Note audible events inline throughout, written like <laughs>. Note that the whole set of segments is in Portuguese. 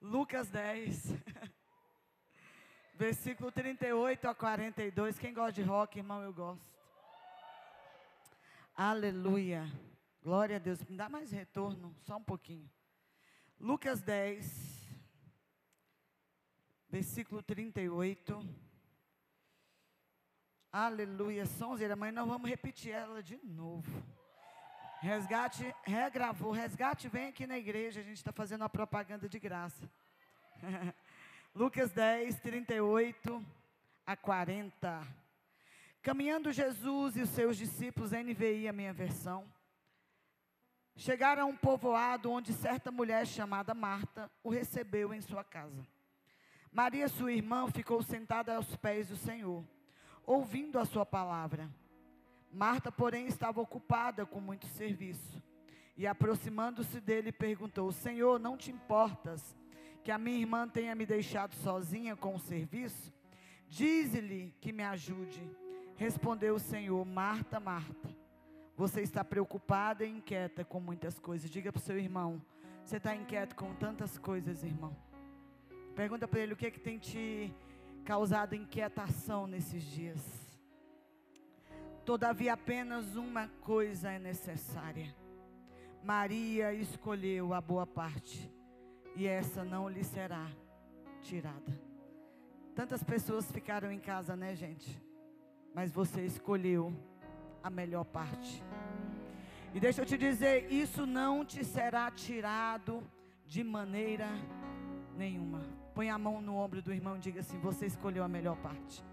Lucas 10, versículo 38 a 42. Quem gosta de rock, irmão, eu gosto. Aleluia. Glória a Deus. Me dá mais retorno, só um pouquinho. Lucas 10, versículo 38. Aleluia. Sonzeira, mãe, nós vamos repetir ela de novo. Resgate, regravou. Resgate, vem aqui na igreja. A gente está fazendo uma propaganda de graça. <laughs> Lucas 10, 38 a 40. Caminhando Jesus e os seus discípulos, NVI, a minha versão, chegaram a um povoado onde certa mulher chamada Marta o recebeu em sua casa. Maria, sua irmã, ficou sentada aos pés do Senhor, ouvindo a sua palavra. Marta, porém, estava ocupada com muito serviço. E aproximando-se dele, perguntou: Senhor, não te importas que a minha irmã tenha me deixado sozinha com o serviço? Dize-lhe que me ajude. Respondeu o Senhor: Marta, Marta, você está preocupada e inquieta com muitas coisas. Diga para o seu irmão: Você está inquieto com tantas coisas, irmão? Pergunta para ele o que, é que tem te causado inquietação nesses dias. Todavia, apenas uma coisa é necessária. Maria escolheu a boa parte, e essa não lhe será tirada. Tantas pessoas ficaram em casa, né, gente? Mas você escolheu a melhor parte. E deixa eu te dizer, isso não te será tirado de maneira nenhuma. Põe a mão no ombro do irmão e diga assim: Você escolheu a melhor parte.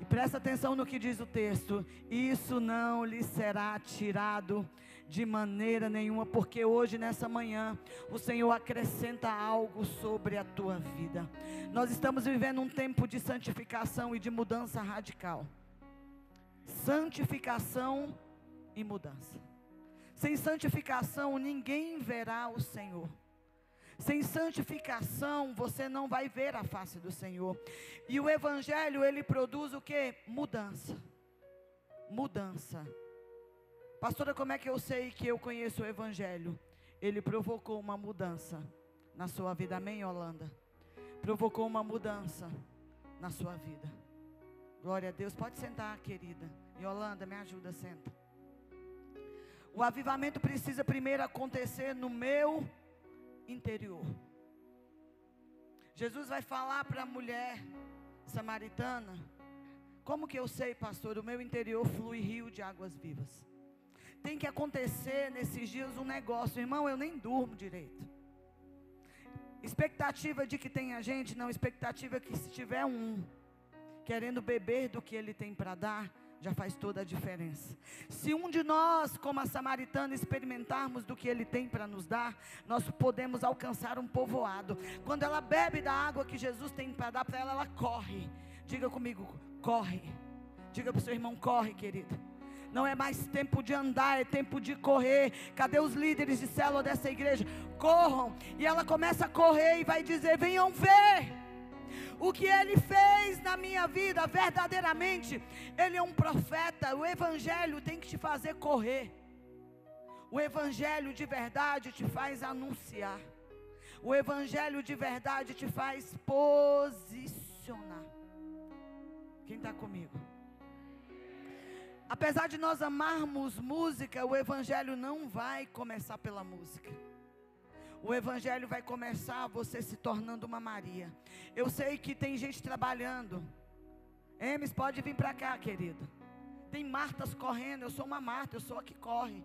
E presta atenção no que diz o texto: Isso não lhe será tirado de maneira nenhuma, porque hoje, nessa manhã, o Senhor acrescenta algo sobre a tua vida. Nós estamos vivendo um tempo de santificação e de mudança radical. Santificação e mudança. Sem santificação, ninguém verá o Senhor. Sem santificação, você não vai ver a face do Senhor. E o evangelho, ele produz o que? Mudança. Mudança. Pastora, como é que eu sei que eu conheço o evangelho? Ele provocou uma mudança na sua vida. Amém, Holanda? Provocou uma mudança na sua vida. Glória a Deus. Pode sentar, querida. Yolanda, me ajuda, senta. O avivamento precisa primeiro acontecer no meu interior. Jesus vai falar para a mulher samaritana: Como que eu sei, pastor? O meu interior flui rio de águas vivas. Tem que acontecer nesses dias um negócio, irmão. Eu nem durmo direito. Expectativa de que tenha gente, não. Expectativa que se tiver um querendo beber do que ele tem para dar, já faz toda a diferença. Se um de nós, como a samaritana, experimentarmos do que ele tem para nos dar, nós podemos alcançar um povoado. Quando ela bebe da água que Jesus tem para dar para ela, ela corre. Diga comigo, corre. Diga para o seu irmão, corre, querido. Não é mais tempo de andar, é tempo de correr. Cadê os líderes de célula dessa igreja? Corram. E ela começa a correr e vai dizer: venham ver o que ele fez na minha vida, verdadeiramente, ele é um profeta. O evangelho tem que te fazer correr. O evangelho de verdade te faz anunciar. O evangelho de verdade te faz posicionar. Quem está comigo? Apesar de nós amarmos música, o evangelho não vai começar pela música o evangelho vai começar você se tornando uma Maria. Eu sei que tem gente trabalhando. Emes, pode vir para cá, querido. Tem Martas correndo. Eu sou uma Marta, eu sou a que corre.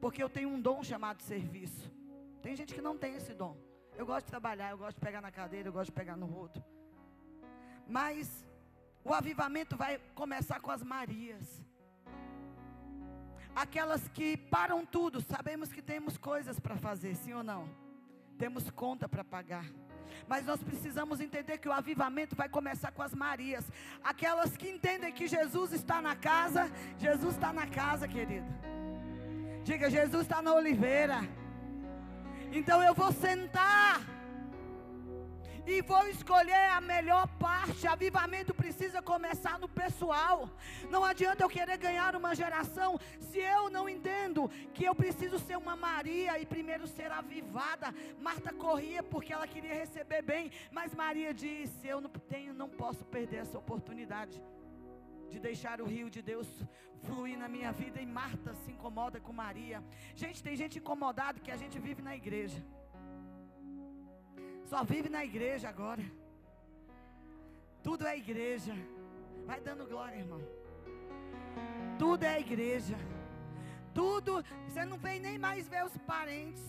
Porque eu tenho um dom chamado serviço. Tem gente que não tem esse dom. Eu gosto de trabalhar, eu gosto de pegar na cadeira, eu gosto de pegar no rodo. Mas o avivamento vai começar com as Marias. Aquelas que param tudo, sabemos que temos coisas para fazer, sim ou não? Temos conta para pagar. Mas nós precisamos entender que o avivamento vai começar com as Marias, aquelas que entendem que Jesus está na casa. Jesus está na casa, querido. Diga, Jesus está na oliveira. Então eu vou sentar E vou escolher a melhor parte. Avivamento precisa começar no pessoal. Não adianta eu querer ganhar uma geração se eu não entendo que eu preciso ser uma Maria e primeiro ser avivada. Marta corria porque ela queria receber bem, mas Maria disse: Eu não tenho, não posso perder essa oportunidade de deixar o rio de Deus fluir na minha vida. E Marta se incomoda com Maria. Gente, tem gente incomodada que a gente vive na igreja. Só vive na igreja agora. Tudo é igreja. Vai dando glória, irmão. Tudo é igreja. Tudo, você não vem nem mais ver os parentes.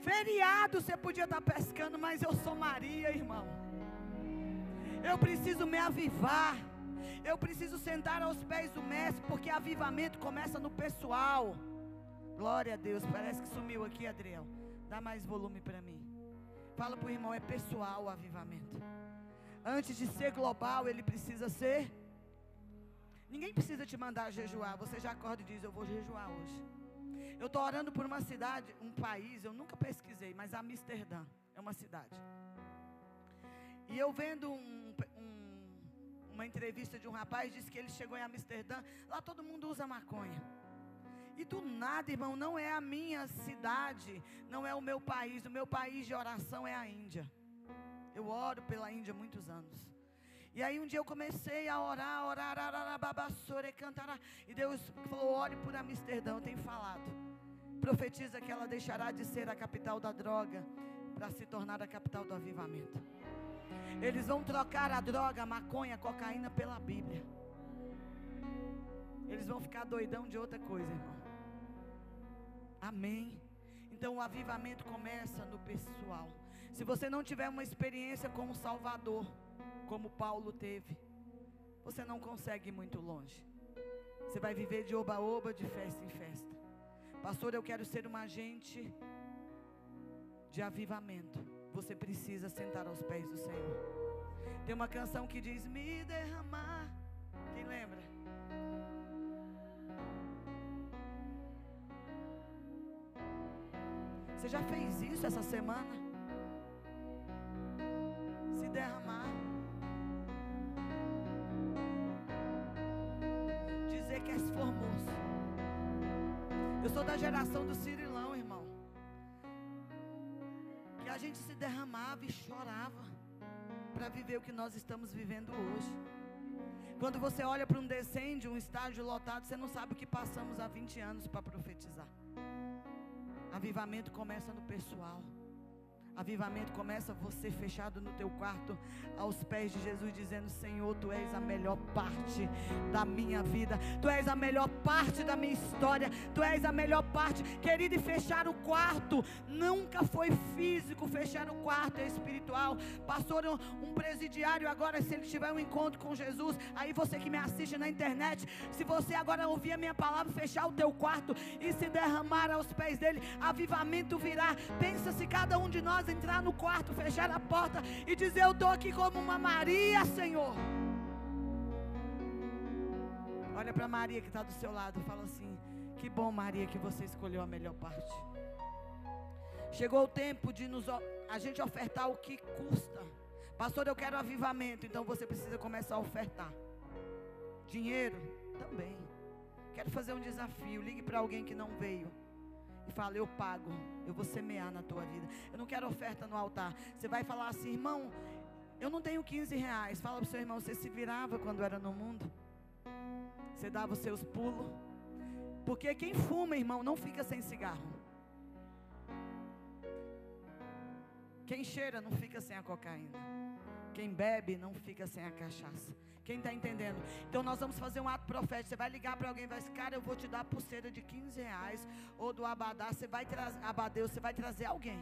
Feriado você podia estar pescando, mas eu sou Maria, irmão. Eu preciso me avivar. Eu preciso sentar aos pés do mestre, porque avivamento começa no pessoal. Glória a Deus. Parece que sumiu aqui, Adriel. Dá mais volume para mim. Fala para o irmão, é pessoal o avivamento. Antes de ser global, ele precisa ser. Ninguém precisa te mandar jejuar. Você já acorda e diz: Eu vou jejuar hoje. Eu estou orando por uma cidade, um país, eu nunca pesquisei, mas Amsterdã é uma cidade. E eu vendo um, um, uma entrevista de um rapaz, disse que ele chegou em Amsterdã, lá todo mundo usa maconha. E do nada, irmão, não é a minha cidade, não é o meu país. O meu país de oração é a Índia. Eu oro pela Índia há muitos anos. E aí um dia eu comecei a orar, orar, ararababassore, cantará. E Deus falou: ore por Amsterdã, eu tenho falado. Profetiza que ela deixará de ser a capital da droga para se tornar a capital do avivamento. Eles vão trocar a droga, a maconha, a cocaína pela Bíblia. Eles vão ficar doidão de outra coisa, irmão. Amém. Então o avivamento começa no pessoal. Se você não tiver uma experiência com o Salvador, como Paulo teve, você não consegue ir muito longe. Você vai viver de oba-oba, de festa em festa. Pastor, eu quero ser um agente de avivamento. Você precisa sentar aos pés do Senhor. Tem uma canção que diz: Me derramar. Você já fez isso essa semana? Se derramar. Dizer que és formoso. Eu sou da geração do Cirilão, irmão. Que a gente se derramava e chorava para viver o que nós estamos vivendo hoje. Quando você olha para um descende, um estádio lotado, você não sabe o que passamos há 20 anos para profetizar. Avivamento começa no pessoal. Avivamento começa você fechado no teu quarto, aos pés de Jesus, dizendo: Senhor, tu és a melhor parte da minha vida, tu és a melhor parte da minha história, tu és a melhor parte, querido. E fechar o quarto nunca foi físico, fechar o quarto é espiritual. Pastor, um presidiário agora, se ele tiver um encontro com Jesus, aí você que me assiste na internet, se você agora ouvir a minha palavra, fechar o teu quarto e se derramar aos pés dele, avivamento virá. Pensa se cada um de nós entrar no quarto, fechar a porta e dizer: Eu estou aqui como uma Maria, Senhor. Olha para Maria que está do seu lado, fala assim: Que bom, Maria, que você escolheu a melhor parte. Chegou o tempo de nos, a gente ofertar o que custa. Pastor, eu quero avivamento, então você precisa começar a ofertar. Dinheiro também. Quero fazer um desafio. Ligue para alguém que não veio e fala: Eu pago, eu vou semear na tua vida. Eu não quero oferta no altar. Você vai falar assim, irmão, eu não tenho 15 reais. Fala para o seu irmão: Você se virava quando era no mundo? Você dava os seus pulos? Porque quem fuma, irmão, não fica sem cigarro. Quem cheira não fica sem a cocaína. Quem bebe não fica sem a cachaça. Quem está entendendo? Então nós vamos fazer um ato profético. Você vai ligar para alguém e vai dizer, cara, eu vou te dar a pulseira de 15 reais. Ou do abadá, você vai trazer, abadeu, você vai trazer alguém.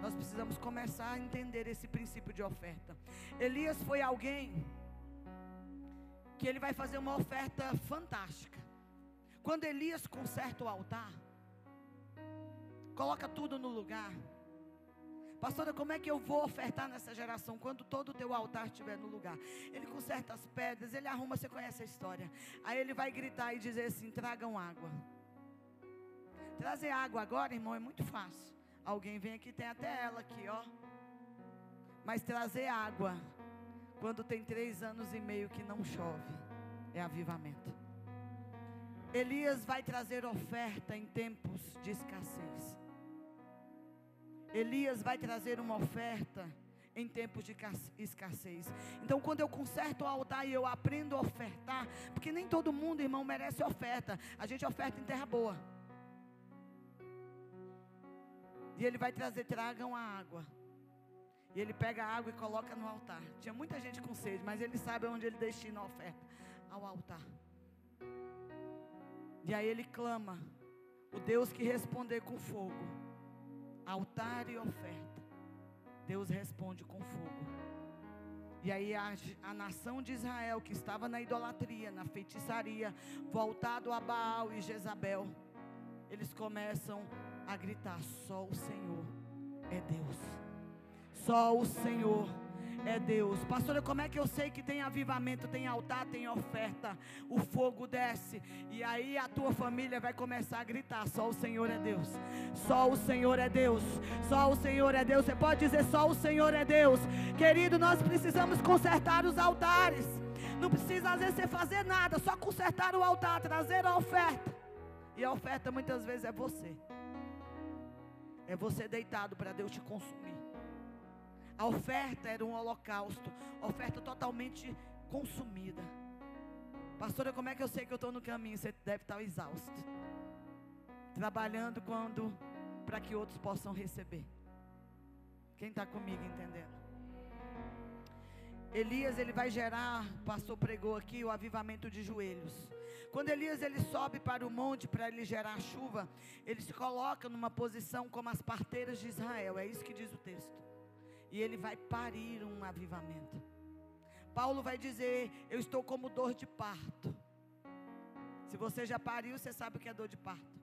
Nós precisamos começar a entender esse princípio de oferta. Elias foi alguém que ele vai fazer uma oferta fantástica. Quando Elias conserta o altar, coloca tudo no lugar. Pastora, como é que eu vou ofertar nessa geração quando todo o teu altar estiver no lugar? Ele conserta as pedras, ele arruma, você conhece a história. Aí ele vai gritar e dizer assim: tragam água. Trazer água agora, irmão, é muito fácil. Alguém vem aqui, tem até ela aqui, ó. Mas trazer água quando tem três anos e meio que não chove é avivamento. Elias vai trazer oferta em tempos de escassez. Elias vai trazer uma oferta em tempos de escassez. Então, quando eu conserto o altar e eu aprendo a ofertar, porque nem todo mundo, irmão, merece oferta. A gente oferta em terra boa. E ele vai trazer, tragam a água. E ele pega a água e coloca no altar. Tinha muita gente com sede, mas ele sabe onde ele destina a oferta ao altar. E aí ele clama: o Deus que responder com fogo, altar e oferta. Deus responde com fogo. E aí a, a, nação de Israel que estava na idolatria, na feitiçaria, voltado a Baal e Jezabel, eles começam a gritar: só o Senhor é Deus. Só o Senhor é Deus. Pastora, como é que eu sei que tem avivamento, tem altar, tem oferta? O fogo desce e aí a tua família vai começar a gritar: só o Senhor é Deus. Só o Senhor é Deus. Só o Senhor é Deus. Você pode dizer só o Senhor é Deus. Querido, nós precisamos consertar os altares. Não precisa às vezes você fazer nada, só consertar o altar, trazer a oferta. E a oferta muitas vezes é você. É você deitado para Deus te consumir. A oferta era um holocausto, oferta totalmente consumida. Pastora, como é que eu sei que eu estou no caminho? Você deve estar exausto. Trabalhando quando para que outros possam receber. Quem está comigo entendendo? Elias ele vai gerar, o pastor pregou aqui o avivamento de joelhos. Quando Elias ele sobe para o monte para ele gerar chuva, ele se coloca numa posição como as parteiras de Israel. É isso que diz o texto e ele vai parir um avivamento. Paulo vai dizer: Eu estou como dor de parto. Se você já pariu, você sabe o que é dor de parto.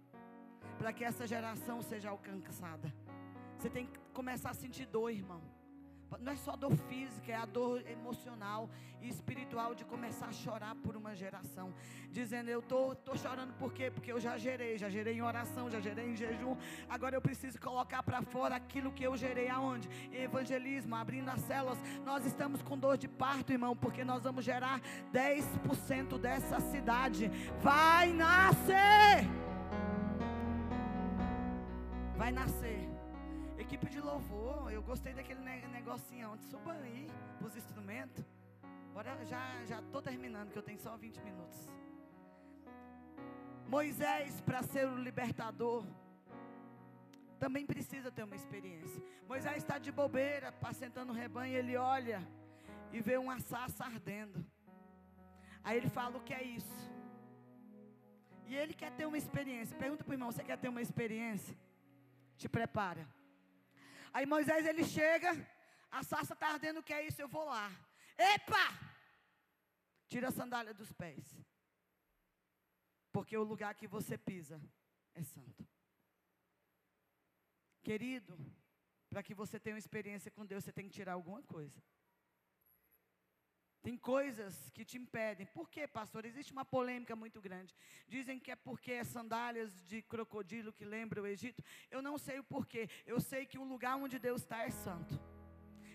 Para que essa geração seja alcançada, você tem que começar a sentir dor, irmão. Não é só dor física, é a dor emocional e espiritual de começar a chorar por uma geração. Dizendo, eu estou tô, tô chorando por quê? Porque eu já gerei, já gerei em oração, já gerei em jejum. Agora eu preciso colocar para fora aquilo que eu gerei aonde? Em evangelismo, abrindo as células. Nós estamos com dor de parto, irmão, porque nós vamos gerar 10% dessa cidade. Vai nascer! Vai nascer. Equipe de louvor, eu gostei daquele negocinho onde suba aí os instrumentos. Bora, já já tô terminando que eu tenho só 20 minutos. Moisés para ser o libertador também precisa ter uma experiência. Moisés está de bobeira, passentando o rebanho, ele olha e vê uma sarça ardendo. Aí ele fala: O que é isso? E ele quer ter uma experiência. Pergunta para o irmão: Você quer ter uma experiência? Te prepara. Aí Moisés ele chega, a sarça está ardendo, o que é isso? Eu vou lá. Epa! Tira a sandália dos pés. Porque o lugar que você pisa é santo. Querido, para que você tenha uma experiência com Deus, você tem que tirar alguma coisa. Tem coisas que te impedem. Por quê, pastor? Existe uma polêmica muito grande. Dizem que é porque é sandálias de crocodilo que lembra o Egito. Eu não sei o porquê. Eu sei que o lugar onde Deus está é santo.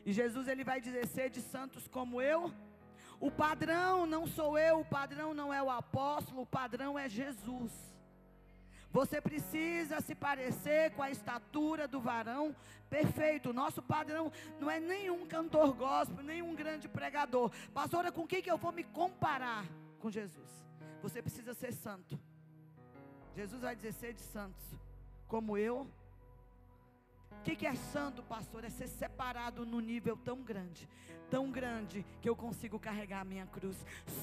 E Jesus ele vai dizer: sede santos como eu. O padrão não sou eu, o padrão não é o apóstolo, o padrão é Jesus. Você precisa se parecer com a estatura do varão perfeito. Nosso padrão não é nenhum cantor gospel, nenhum grande pregador. Pastora, com quem que eu vou me comparar? Com Jesus. Você precisa ser santo. Jesus vai dizer: sede santos, como eu. O que, que é santo, pastor? É ser separado no nível tão grande, tão grande, que eu consigo carregar a minha cruz.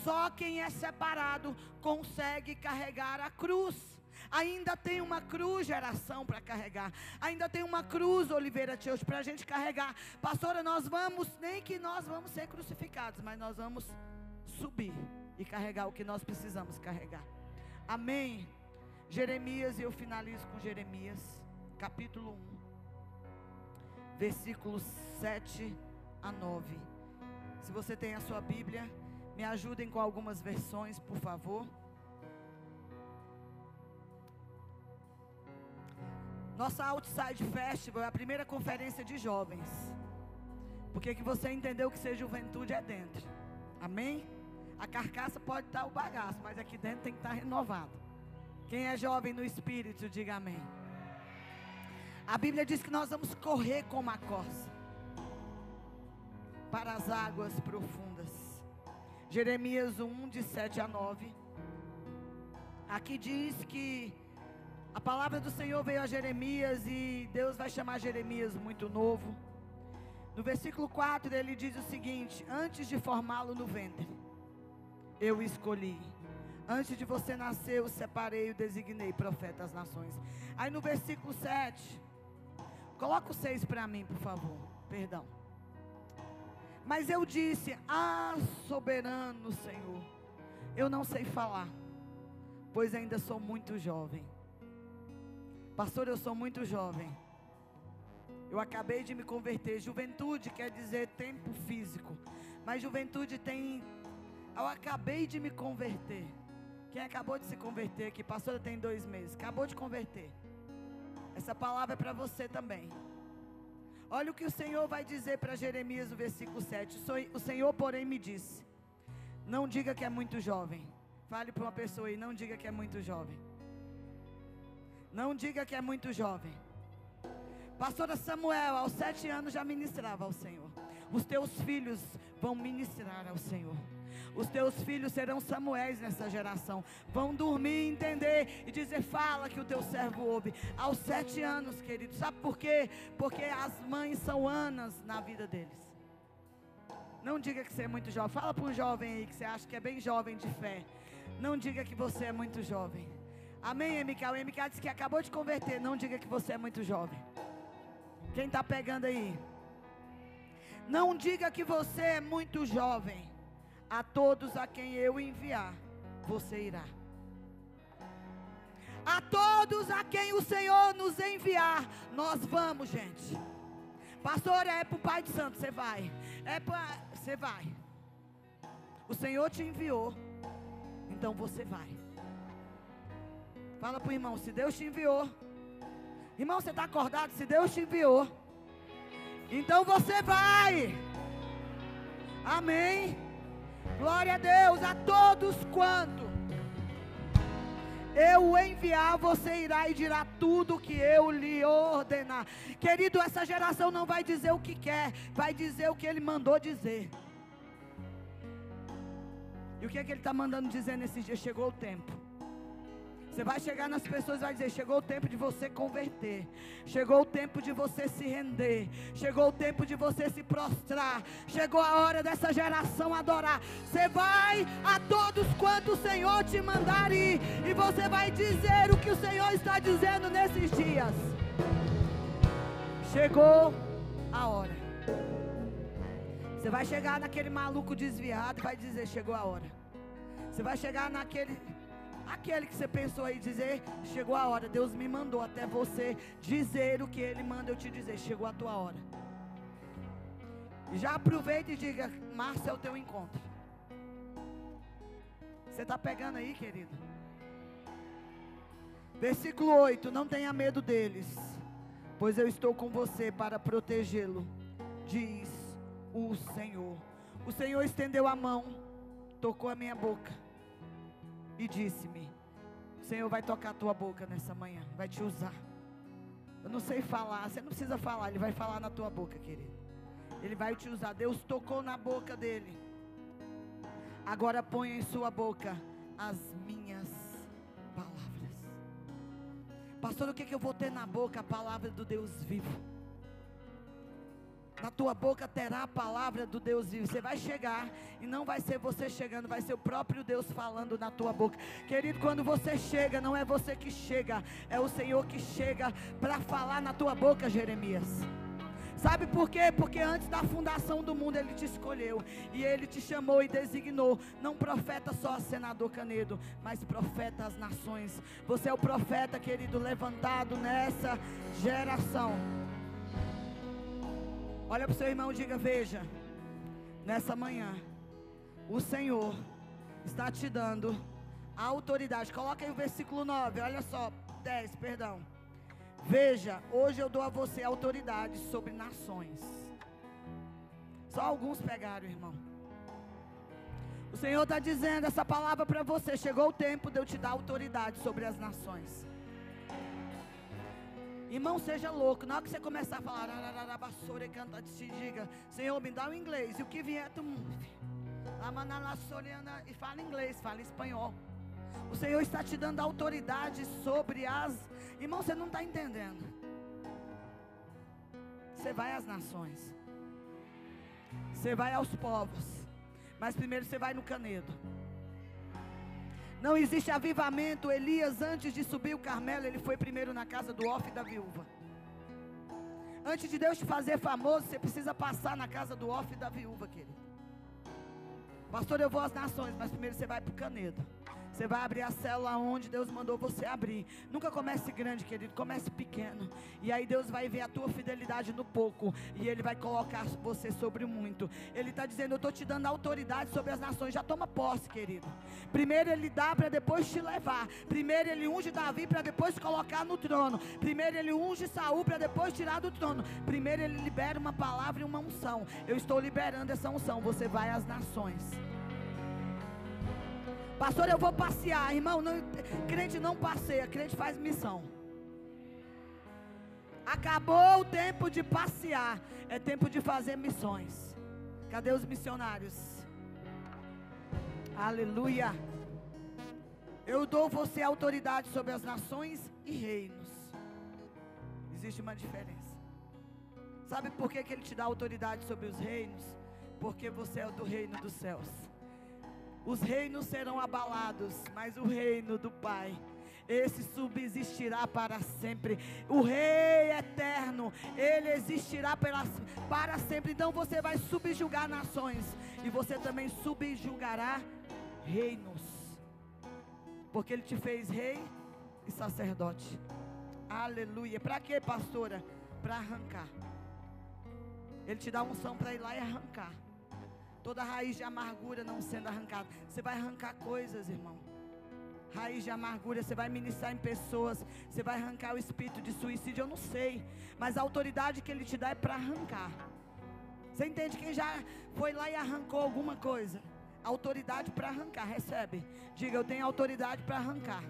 Só quem é separado consegue carregar a cruz. Ainda tem uma cruz geração para carregar. Ainda tem uma cruz Oliveira Teus para a gente carregar. Pastora, nós vamos, nem que nós vamos ser crucificados, mas nós vamos subir e carregar o que nós precisamos carregar. Amém. Jeremias, e eu finalizo com Jeremias, capítulo 1, versículos 7 a 9. Se você tem a sua Bíblia, me ajudem com algumas versões, por favor. Nossa Outside Festival é a primeira conferência de jovens. Porque que você entendeu que ser juventude é dentro. Amém? A carcaça pode estar o bagaço, mas aqui dentro tem que estar renovado. Quem é jovem no espírito, diga amém. A Bíblia diz que nós vamos correr como a corça para as águas profundas. Jeremias 1, de 7 a 9. Aqui diz que a palavra do Senhor veio a Jeremias e Deus vai chamar Jeremias muito novo. No versículo 4 ele diz o seguinte: Antes de formá-lo no ventre, eu escolhi. Antes de você nascer, eu separei e designei profeta às nações. Aí no versículo 7, coloca o 6 para mim, por favor. Perdão. Mas eu disse: Ah, soberano Senhor, eu não sei falar, pois ainda sou muito jovem. Pastor, eu sou muito jovem. Eu acabei de me converter. Juventude quer dizer tempo físico. Mas juventude tem. Eu acabei de me converter. Quem acabou de se converter aqui? Pastora tem dois meses. Acabou de converter. Essa palavra é para você também. Olha o que o Senhor vai dizer para Jeremias no versículo 7. O Senhor, porém, me disse: Não diga que é muito jovem. Fale para uma pessoa aí, não diga que é muito jovem. Não diga que é muito jovem. Pastora Samuel, aos sete anos já ministrava ao Senhor. Os teus filhos vão ministrar ao Senhor. Os teus filhos serão Samuéis nessa geração. Vão dormir, entender e dizer: Fala que o teu servo ouve. Aos sete anos, querido. Sabe por quê? Porque as mães são Anas na vida deles. Não diga que você é muito jovem. Fala para um jovem aí que você acha que é bem jovem de fé. Não diga que você é muito jovem. Amém, MK? O MK disse que acabou de converter. Não diga que você é muito jovem. Quem está pegando aí? Não diga que você é muito jovem. A todos a quem eu enviar, você irá. A todos a quem o Senhor nos enviar, nós vamos, gente. Pastor, é para o Pai de Santo, você vai. É para. Você vai. O Senhor te enviou. Então você vai. Fala para o irmão, se Deus te enviou. Irmão, você está acordado? Se Deus te enviou. Então você vai. Amém. Glória a Deus. A todos quanto eu enviar, você irá e dirá tudo que eu lhe ordenar. Querido, essa geração não vai dizer o que quer, vai dizer o que ele mandou dizer. E o que é que ele está mandando dizer nesse dia? Chegou o tempo. Você vai chegar nas pessoas e vai dizer: chegou o tempo de você converter, chegou o tempo de você se render, chegou o tempo de você se prostrar, chegou a hora dessa geração adorar. Você vai a todos quanto o Senhor te mandar ir, e você vai dizer o que o Senhor está dizendo nesses dias. Chegou a hora. Você vai chegar naquele maluco desviado e vai dizer: chegou a hora. Você vai chegar naquele Aquele que você pensou aí dizer, chegou a hora. Deus me mandou até você dizer o que Ele manda eu te dizer. Chegou a tua hora. Já aproveita e diga: Março é o teu encontro. Você está pegando aí, querido? Versículo 8: Não tenha medo deles, pois eu estou com você para protegê-lo, diz o Senhor. O Senhor estendeu a mão, tocou a minha boca e disse-me: O Senhor vai tocar a tua boca nessa manhã, vai te usar. Eu não sei falar, você não precisa falar, Ele vai falar na tua boca, querido. Ele vai te usar. Deus tocou na boca dele. Agora ponha em sua boca as minhas palavras. Pastor, o que, que eu vou ter na boca? A palavra do Deus vivo. Na tua boca terá a palavra do Deus vivo. Você vai chegar e não vai ser você chegando, vai ser o próprio Deus falando na tua boca. Querido, quando você chega, não é você que chega, é o Senhor que chega para falar na tua boca, Jeremias. Sabe por quê? Porque antes da fundação do mundo ele te escolheu e ele te chamou e designou, não profeta só senador Canedo, mas profeta às nações. Você é o profeta, querido, levantado nessa geração. Olha para o seu irmão e diga: Veja, nessa manhã, o Senhor está te dando a autoridade. Coloca aí o versículo 9, olha só, 10, perdão. Veja, hoje eu dou a você autoridade sobre nações. Só alguns pegaram, irmão. O Senhor está dizendo essa palavra para você. Chegou o tempo de eu te dar autoridade sobre as nações. Irmão, seja louco. Na hora que você começar a falar, e canta, se diga, Senhor, me dá o inglês. E o que vier, tu. E fala inglês, fala espanhol. O Senhor está te dando autoridade sobre as. Irmão, você não está entendendo. Você vai às nações. Você vai aos povos. Mas primeiro você vai no canedo. Não existe avivamento. Elias, antes de subir o Carmelo, ele foi primeiro na casa do Ofe da viúva. Antes de Deus te fazer famoso, você precisa passar na casa do Ofe da viúva, querido. Pastor, eu vou às nações, mas primeiro você vai para o canedo. Você vai abrir a célula onde Deus mandou você abrir. Nunca comece grande, querido, comece pequeno. E aí Deus vai ver a tua fidelidade no pouco. E Ele vai colocar você sobre muito. Ele está dizendo: Eu estou te dando autoridade sobre as nações. Já toma posse, querido. Primeiro Ele dá para depois te levar. Primeiro Ele unge Davi para depois colocar no trono. Primeiro Ele unge Saul para depois tirar do trono. Primeiro Ele libera uma palavra e uma unção. Eu estou liberando essa unção. Você vai às nações. Pastor, eu vou passear. Irmão, não, crente não passeia, crente faz missão. Acabou o tempo de passear, é tempo de fazer missões. Cadê os missionários? Aleluia. Eu dou você autoridade sobre as nações e reinos. Existe uma diferença. Sabe por que, que ele te dá autoridade sobre os reinos? Porque você é do reino dos céus. Os reinos serão abalados, mas o reino do Pai esse subsistirá para sempre. O Rei eterno, ele existirá para sempre. Então você vai subjugar nações e você também subjugará reinos, porque ele te fez rei e sacerdote. Aleluia. Para quê, pastora? Para arrancar. Ele te dá unção para ir lá e arrancar. Toda raiz de amargura não sendo arrancada. Você vai arrancar coisas, irmão. Raiz de amargura, você vai ministrar em pessoas. Você vai arrancar o espírito de suicídio. Eu não sei. Mas a autoridade que ele te dá é para arrancar. Você entende quem já foi lá e arrancou alguma coisa? Autoridade para arrancar. Recebe. Diga, eu tenho autoridade para arrancar.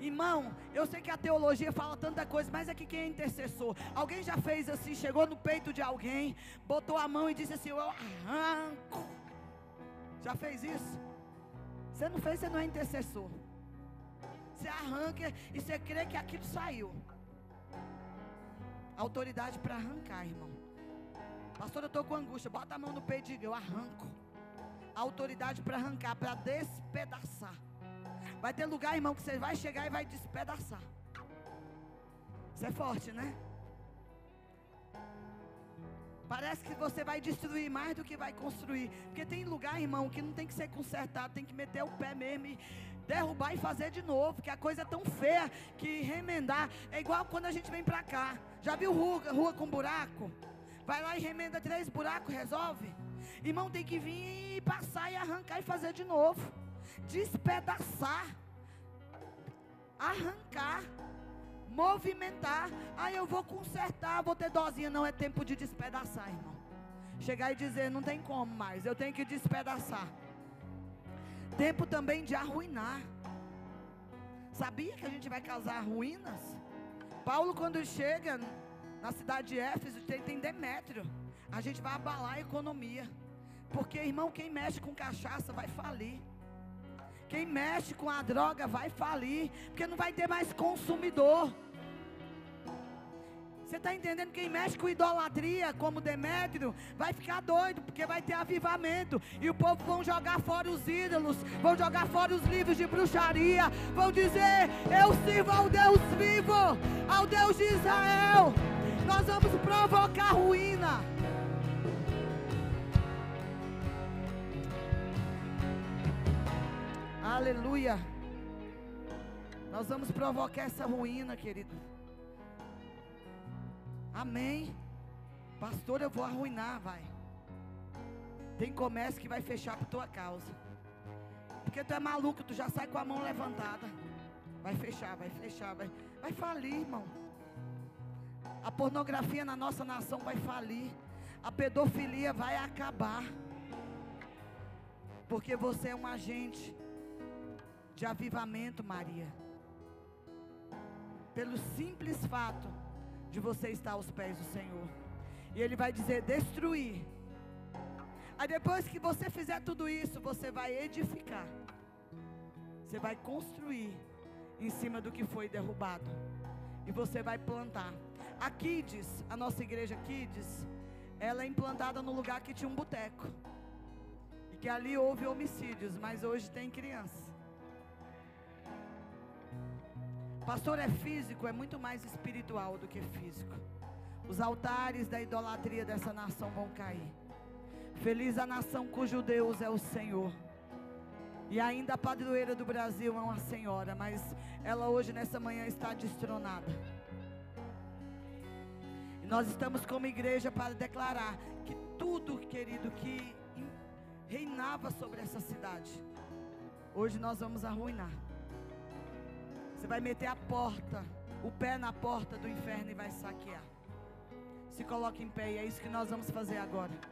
Irmão, eu sei que a teologia fala tanta coisa, mas aqui quem é intercessor? Alguém já fez assim, chegou no peito de alguém, botou a mão e disse assim: Eu arranco. Já fez isso? Você não fez, você não é intercessor. Você arranca e você crê que aquilo saiu. Autoridade para arrancar, irmão. Pastor, eu estou com angústia. Bota a mão no peito e diga: Eu arranco. Autoridade para arrancar, para despedaçar. Vai ter lugar, irmão, que você vai chegar e vai despedaçar. Isso é forte, né? Parece que você vai destruir mais do que vai construir. Porque tem lugar, irmão, que não tem que ser consertado, tem que meter o pé mesmo e derrubar e fazer de novo. Porque a coisa é tão feia que remendar. É igual quando a gente vem pra cá. Já viu rua, rua com buraco? Vai lá e remenda três buracos, resolve. Irmão, tem que vir e passar e arrancar e fazer de novo despedaçar, arrancar, movimentar. Aí eu vou consertar, vou ter dozinha. Não é tempo de despedaçar, irmão. Chegar e dizer, não tem como mais, eu tenho que despedaçar. Tempo também de arruinar. Sabia que a gente vai causar ruínas? Paulo, quando chega na cidade de Éfeso, tem, tem Demétrio. A gente vai abalar a economia. Porque, irmão, quem mexe com cachaça vai falir. Quem mexe com a droga vai falir, porque não vai ter mais consumidor. Você está entendendo? Quem mexe com idolatria, como Demétrio, vai ficar doido, porque vai ter avivamento. E o povo vão jogar fora os ídolos, vão jogar fora os livros de bruxaria, vão dizer: Eu sirvo ao Deus vivo, ao Deus de Israel. Nós vamos provocar ruína. Aleluia. Nós vamos provocar essa ruína, querido. Amém. Pastor, eu vou arruinar, vai. Tem comércio que vai fechar por tua causa. Porque tu é maluco, tu já sai com a mão levantada. Vai fechar, vai fechar, vai, vai falir, irmão. A pornografia na nossa nação vai falir. A pedofilia vai acabar. Porque você é um agente de avivamento, Maria. Pelo simples fato de você estar aos pés do Senhor. E Ele vai dizer: destruir. Aí depois que você fizer tudo isso, você vai edificar. Você vai construir em cima do que foi derrubado. E você vai plantar. A Kids, a nossa igreja Kids, ela é implantada no lugar que tinha um boteco. E que ali houve homicídios, mas hoje tem criança. Pastor é físico, é muito mais espiritual do que físico. Os altares da idolatria dessa nação vão cair. Feliz a nação cujo Deus é o Senhor. E ainda a padroeira do Brasil é uma senhora, mas ela hoje nessa manhã está destronada. E nós estamos como igreja para declarar que tudo, querido, que reinava sobre essa cidade, hoje nós vamos arruinar. Você vai meter a porta, o pé na porta do inferno e vai saquear. Se coloque em pé e é isso que nós vamos fazer agora.